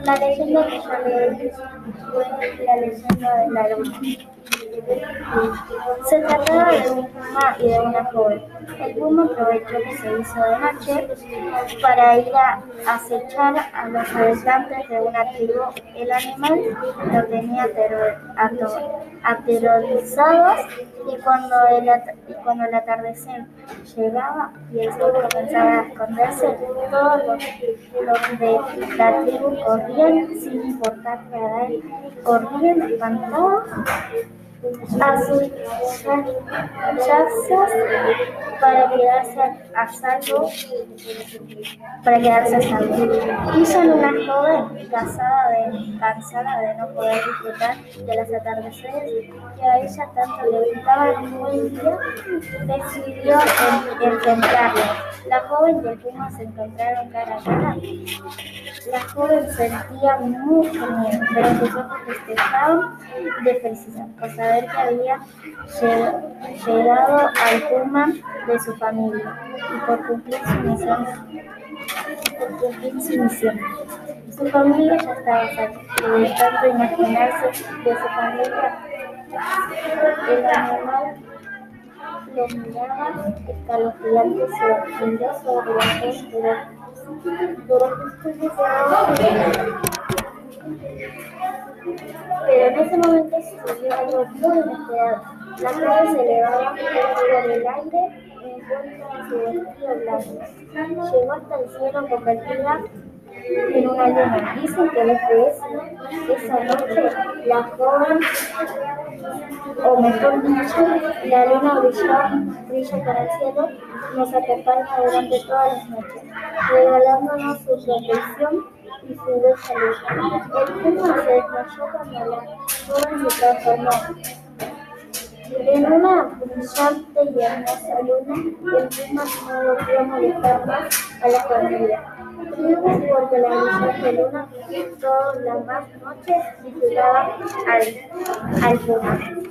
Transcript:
La leyenda que yo leí fue la leyenda de la luna. Se trataba de un puma y de una joven. El puma aprovechó que se hizo de noche para ir a acechar a los habitantes de una tribu. El animal lo tenía aterrorizados y cuando, el, y cuando el atardecer llegaba y el sol comenzaba a esconderse, todos los, los de la tribu corrían sin importarle a él, corrían espantados a sus para quedarse a salvo para quedarse a salvo. Hizo una joven casada de, cansada de no poder disfrutar de los atardeceres que a ella tanto le gustaban un día decidió enfrentarlo. La joven y el puma se encontraron cara a cara. La joven sentía mucho miedo, pero sus ojos festejaban de felicidad que había llegado al puma de su familia y por cumplir su misión. Por cumplir su misión. Su familia ya estaba y de imaginarse de su familia, el animal lo miraba escalofriante, se hundió sobre la pero pero en ese momento sucedió algo muy inesperado. La nave se elevaba por el aire envuelta en su vestido blanco. Llegó hasta el cielo convertida en una luna. Dicen que desde esa noche la joven, o mejor dicho, la luna brilla, brilla para el cielo, nos acompaña durante todas las noches, regalándonos su protección y su luz. El puma se desmayó cuando la joven se transformó. En una brillante y hermosa luna, el puma no volvió a molestar más a la familia. Tribus porque la brillante luna todas las más noches visitaba al, al puma.